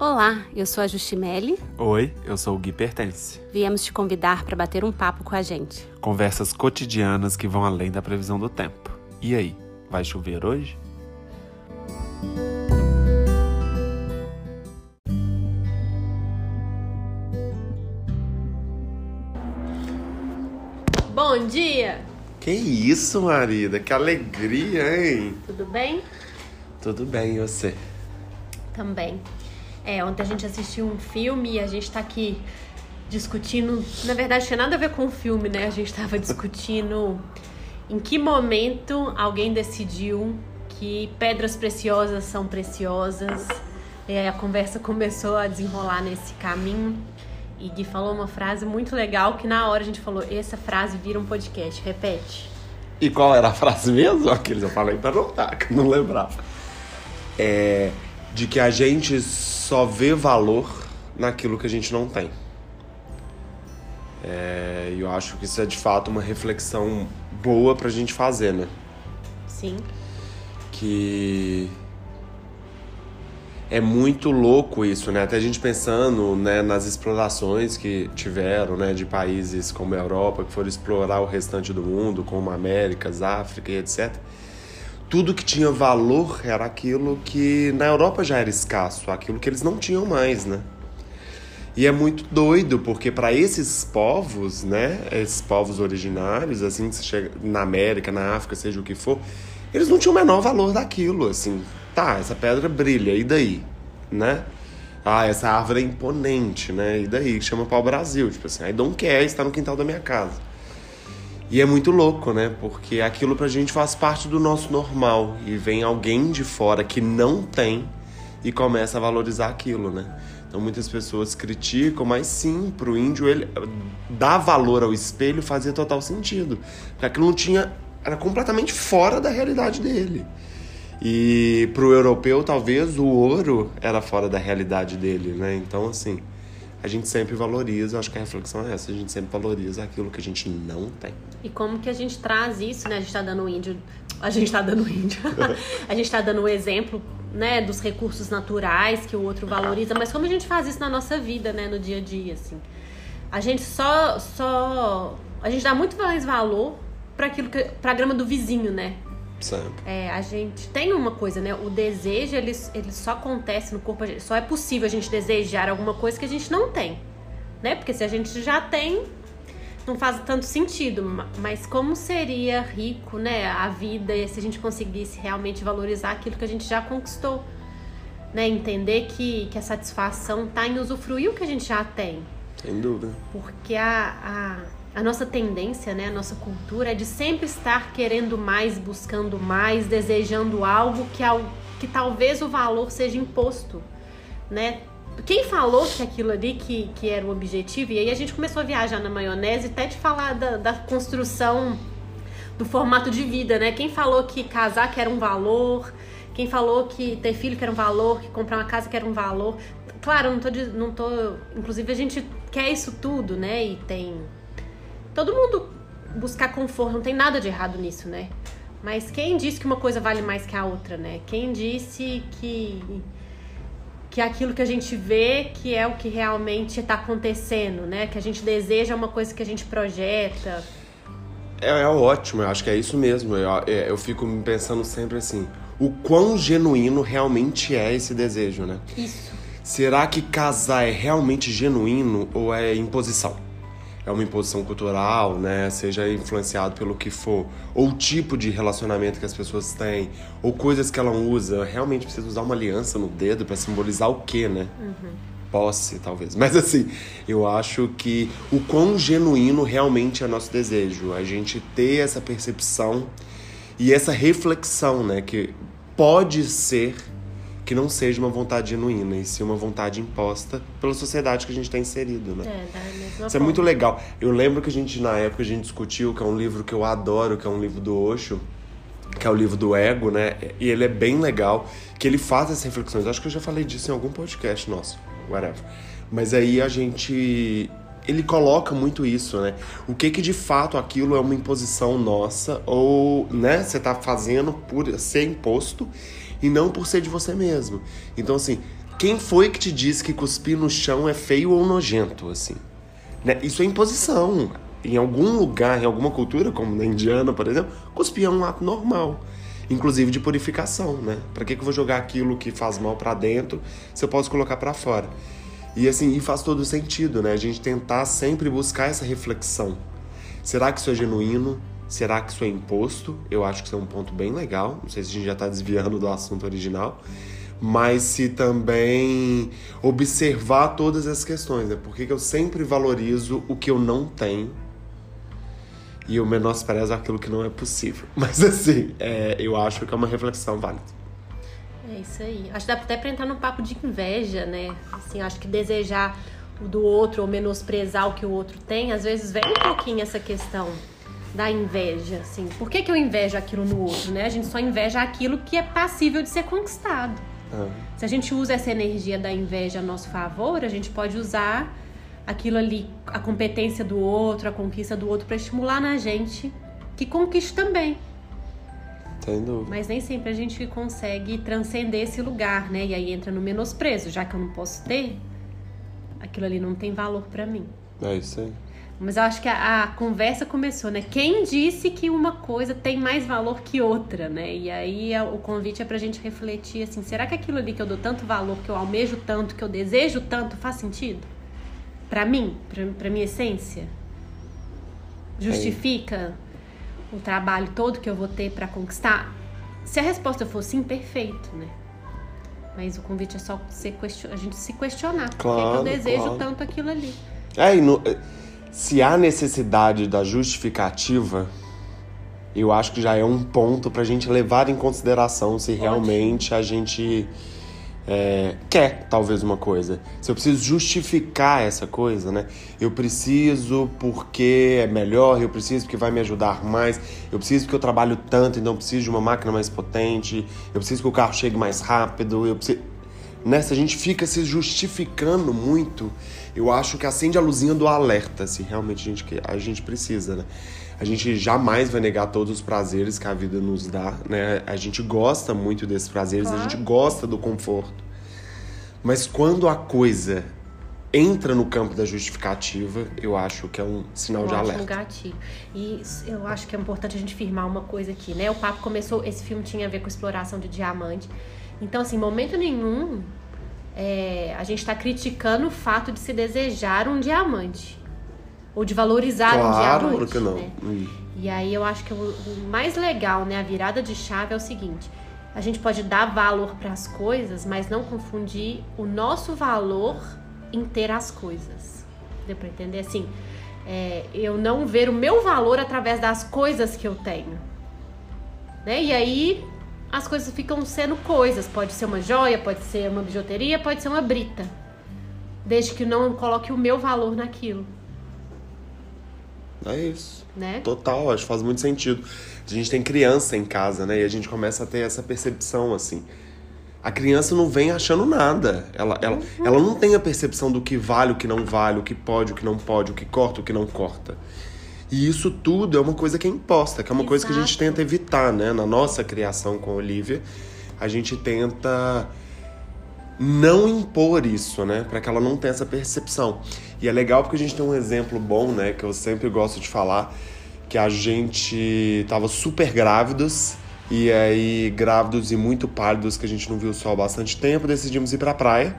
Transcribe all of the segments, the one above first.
Olá, eu sou a Justimelli. Oi, eu sou o Gui Pertence. Viemos te convidar para bater um papo com a gente. Conversas cotidianas que vão além da previsão do tempo. E aí, vai chover hoje? Bom dia! Que isso, marida? Que alegria, hein? Tudo bem? Tudo bem, e você? Também. É, ontem a gente assistiu um filme e a gente tá aqui discutindo. Na verdade, tinha nada a ver com o filme, né? A gente tava discutindo em que momento alguém decidiu que pedras preciosas são preciosas. E aí a conversa começou a desenrolar nesse caminho. E Gui falou uma frase muito legal que na hora a gente falou: essa frase vira um podcast. Repete. E qual era a frase mesmo? Aqueles eu falei pra anotar, que eu não lembrava. É de que a gente só vê valor naquilo que a gente não tem. É, e eu acho que isso é de fato uma reflexão boa pra gente fazer, né? Sim. Que é muito louco isso, né? Até a gente pensando né, nas explorações que tiveram, né, de países como a Europa, que foram explorar o restante do mundo, como Américas, África e etc tudo que tinha valor era aquilo que na Europa já era escasso, aquilo que eles não tinham mais, né? E é muito doido, porque para esses povos, né, esses povos originários, assim, que você chega na América, na África, seja o que for, eles não tinham o menor valor daquilo, assim. Tá, essa pedra brilha, e daí? Né? Ah, essa árvore é imponente, né? E daí? Chama o Brasil, tipo assim, I don't care, está no quintal da minha casa. E é muito louco, né? Porque aquilo pra gente faz parte do nosso normal. E vem alguém de fora que não tem e começa a valorizar aquilo, né? Então muitas pessoas criticam, mas sim, pro índio ele dar valor ao espelho fazia total sentido. Porque aquilo não tinha. era completamente fora da realidade dele. E pro europeu, talvez o ouro era fora da realidade dele, né? Então, assim a gente sempre valoriza, acho que a reflexão é essa, a gente sempre valoriza aquilo que a gente não tem. E como que a gente traz isso, né? A gente tá dando índio, a gente tá dando índio, a gente tá dando o exemplo, né, dos recursos naturais que o outro valoriza, mas como a gente faz isso na nossa vida, né, no dia a dia, assim. A gente só, só, a gente dá muito mais valor para aquilo que, pra grama do vizinho, né? É, a gente tem uma coisa, né? O desejo, ele, ele só acontece no corpo. Só é possível a gente desejar alguma coisa que a gente não tem. Né? Porque se a gente já tem, não faz tanto sentido. Mas como seria rico, né? A vida se a gente conseguisse realmente valorizar aquilo que a gente já conquistou. Né? Entender que, que a satisfação está em usufruir o que a gente já tem. Sem dúvida. Porque a, a a nossa tendência, né, a nossa cultura é de sempre estar querendo mais, buscando mais, desejando algo que, que talvez o valor seja imposto, né? Quem falou que aquilo ali que, que era o objetivo, e aí a gente começou a viajar na maionese até de falar da, da construção do formato de vida, né? Quem falou que casar que era um valor, quem falou que ter filho que era um valor, que comprar uma casa que era um valor. Claro, não tô, não tô. Inclusive a gente quer isso tudo, né? E tem todo mundo buscar conforto, não tem nada de errado nisso, né? Mas quem disse que uma coisa vale mais que a outra, né? Quem disse que que aquilo que a gente vê que é o que realmente está acontecendo, né? Que a gente deseja uma coisa que a gente projeta. É, é ótimo, eu acho que é isso mesmo. Eu, é, eu fico pensando sempre assim, o quão genuíno realmente é esse desejo, né? Isso. Será que casar é realmente genuíno ou é imposição? É uma imposição cultural, né? Seja influenciado pelo que for, ou o tipo de relacionamento que as pessoas têm, ou coisas que ela usa. Realmente precisa usar uma aliança no dedo para simbolizar o quê, né? Uhum. Posse, talvez. Mas assim, eu acho que o quão genuíno realmente é nosso desejo. A gente ter essa percepção e essa reflexão, né? Que pode ser que não seja uma vontade genuína, e sim uma vontade imposta pela sociedade que a gente está inserido, né? É, Isso forma. é muito legal. Eu lembro que a gente, na época, a gente discutiu, que é um livro que eu adoro, que é um livro do Osho, que é o livro do ego, né? E ele é bem legal, que ele faz essas reflexões. Acho que eu já falei disso em algum podcast nosso, whatever. Mas aí a gente ele coloca muito isso, né? O que que de fato aquilo é uma imposição nossa ou, né, você tá fazendo por ser imposto e não por ser de você mesmo. Então, assim, quem foi que te disse que cuspir no chão é feio ou nojento, assim? Né? Isso é imposição. Em algum lugar, em alguma cultura, como na indiana, por exemplo, cuspir é um ato normal. Inclusive de purificação, né? Pra que, que eu vou jogar aquilo que faz mal para dentro se eu posso colocar para fora? E assim, e faz todo sentido, né? A gente tentar sempre buscar essa reflexão. Será que isso é genuíno? Será que isso é imposto? Eu acho que isso é um ponto bem legal. Não sei se a gente já está desviando do assunto original. Mas se também observar todas essas questões, né? Por que eu sempre valorizo o que eu não tenho e eu menosprezo aquilo que não é possível. Mas assim, é, eu acho que é uma reflexão válida. É isso aí. Acho que dá até pra entrar no papo de inveja, né? Assim, acho que desejar o do outro ou menosprezar o que o outro tem, às vezes vem um pouquinho essa questão da inveja, assim. Por que, que eu invejo aquilo no outro, né? A gente só inveja aquilo que é passível de ser conquistado. Ah. Se a gente usa essa energia da inveja a nosso favor, a gente pode usar aquilo ali, a competência do outro, a conquista do outro, para estimular na gente que conquiste também. Sem dúvida. Mas nem sempre a gente consegue transcender esse lugar, né? E aí entra no menosprezo, já que eu não posso ter, aquilo ali não tem valor para mim. É isso aí. Mas eu acho que a, a, conversa começou, né? Quem disse que uma coisa tem mais valor que outra, né? E aí a, o convite é pra gente refletir assim: será que aquilo ali que eu dou tanto valor, que eu almejo tanto, que eu desejo tanto, faz sentido? Para mim, pra, pra minha essência? Justifica o trabalho todo que eu vou ter para conquistar? Se a resposta for sim, perfeito, né? Mas o convite é só a gente se questionar. Claro, por que eu desejo claro. tanto aquilo ali? É, e no se há necessidade da justificativa, eu acho que já é um ponto para a gente levar em consideração se realmente a gente é, quer talvez uma coisa. Se eu preciso justificar essa coisa, né? Eu preciso porque é melhor, eu preciso porque vai me ajudar mais, eu preciso porque eu trabalho tanto, então eu preciso de uma máquina mais potente, eu preciso que o carro chegue mais rápido, eu preciso. Nessa a gente fica se justificando muito eu acho que acende a luzinha do alerta, se realmente a gente, a gente precisa, né? A gente jamais vai negar todos os prazeres que a vida nos dá, né? A gente gosta muito desses prazeres, claro. a gente gosta do conforto. Mas quando a coisa entra no campo da justificativa, eu acho que é um sinal um de alerta. Um gatilho. E eu acho que é importante a gente firmar uma coisa aqui, né? O papo começou, esse filme tinha a ver com exploração de diamante. Então, assim, momento nenhum é, a gente está criticando o fato de se desejar um diamante. Ou de valorizar claro, um diamante. Claro que não. Né? Hum. E aí eu acho que o, o, mais legal, né, a virada de chave é o seguinte: a gente pode dar valor para as coisas, mas não confundir o nosso valor em ter as coisas. Deu para entender? Assim, é, eu não ver o meu valor através das coisas que eu tenho. Né? E aí as coisas ficam sendo coisas. Pode ser uma joia, pode ser uma bijuteria, pode ser uma brita. Desde que não coloque o meu valor naquilo. É isso. Né? Total, acho que faz muito sentido. A gente tem criança em casa, né? E a gente começa a ter essa percepção, assim. A criança não vem achando nada. Ela, ela, uhum. ela não tem a percepção do que vale, o que não vale, o que pode, o que não pode, o que corta, o que não corta. E isso tudo é uma coisa que é imposta, que é uma Exato. coisa que a gente tenta evitar, né? Na nossa criação com a Olivia, a gente tenta não impor isso, né? Para que ela não tenha essa percepção. E é legal porque a gente tem um exemplo bom, né? Que eu sempre gosto de falar, que a gente tava super grávidos e aí grávidos e muito pálidos que a gente não viu o sol há bastante tempo, decidimos ir para a praia.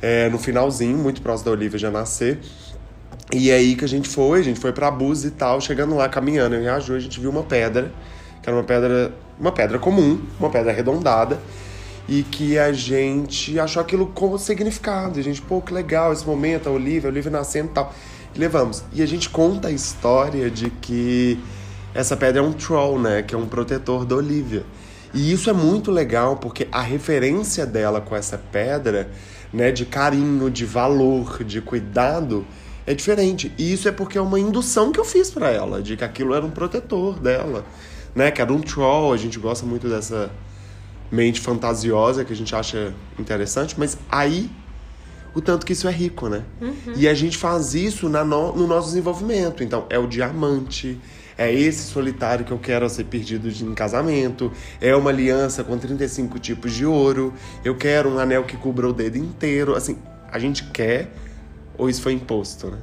É, no finalzinho, muito próximo da Olivia já nascer. E aí que a gente foi, a gente foi pra Búzios e tal, chegando lá, caminhando em Riaju, a gente viu uma pedra, que era uma pedra, uma pedra comum, uma pedra arredondada, e que a gente achou aquilo com significado. E a gente, pô, que legal esse momento, a Olivia, a Olivia nascendo e tal. E levamos. E a gente conta a história de que essa pedra é um troll, né? Que é um protetor da Olivia. E isso é muito legal porque a referência dela com essa pedra, né, de carinho, de valor, de cuidado, é diferente. E isso é porque é uma indução que eu fiz para ela, de que aquilo era um protetor dela, né? Que era um troll, a gente gosta muito dessa mente fantasiosa que a gente acha interessante, mas aí o tanto que isso é rico, né? Uhum. E a gente faz isso na no, no nosso desenvolvimento. Então, é o diamante, É esse solitário que eu quero ser perdido em casamento. É uma aliança com 35 tipos de ouro. Eu quero um anel que cubra o dedo inteiro. Assim, a gente quer ou isso foi imposto, né?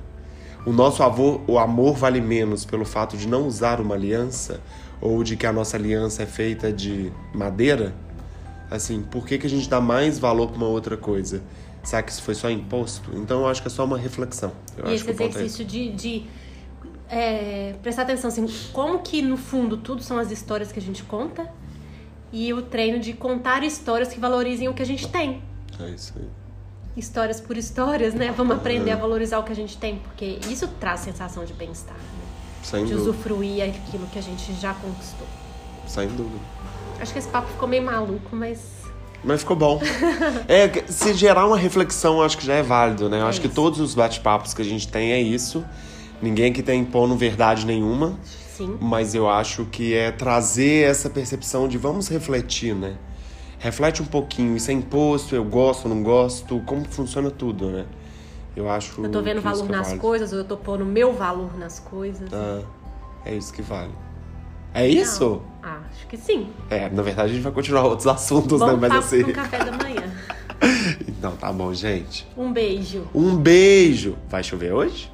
O nosso avô, o amor vale menos pelo fato de não usar uma aliança ou de que a nossa aliança é feita de madeira? Assim, por que, que a gente dá mais valor para uma outra coisa? Será que isso foi só imposto? Então eu acho que é só uma reflexão. Eu e acho esse é exercício de, de é, prestar atenção assim, como que no fundo tudo são as histórias que a gente conta e o treino de contar histórias que valorizem o que a gente tem. É isso aí histórias por histórias, né? Vamos aprender a valorizar o que a gente tem, porque isso traz sensação de bem-estar. Né? Sem de dúvida. usufruir aquilo que a gente já conquistou. Sem dúvida. Acho que esse papo ficou meio maluco, mas. Mas ficou bom. é, se gerar uma reflexão, acho que já é válido, né? Eu É acho que isso. todos os bate-papos que a gente tem é isso. Ninguém aqui tem impondo verdade nenhuma. Sim. Mas eu acho que é trazer essa percepção de vamos refletir, né? Reflete um pouquinho, isso é imposto, eu gosto, não gosto, como funciona tudo, né? Eu acho. Eu tô vendo valor nas válido. coisas, ou eu tô pondo meu valor nas coisas. Ah, é isso que vale. É isso? Ah, acho que sim. É, na verdade a gente vai continuar outros assuntos, Bom né? Mas assim. no café da manhã. Então tá bom, gente. Um beijo. Um beijo. Vai chover hoje?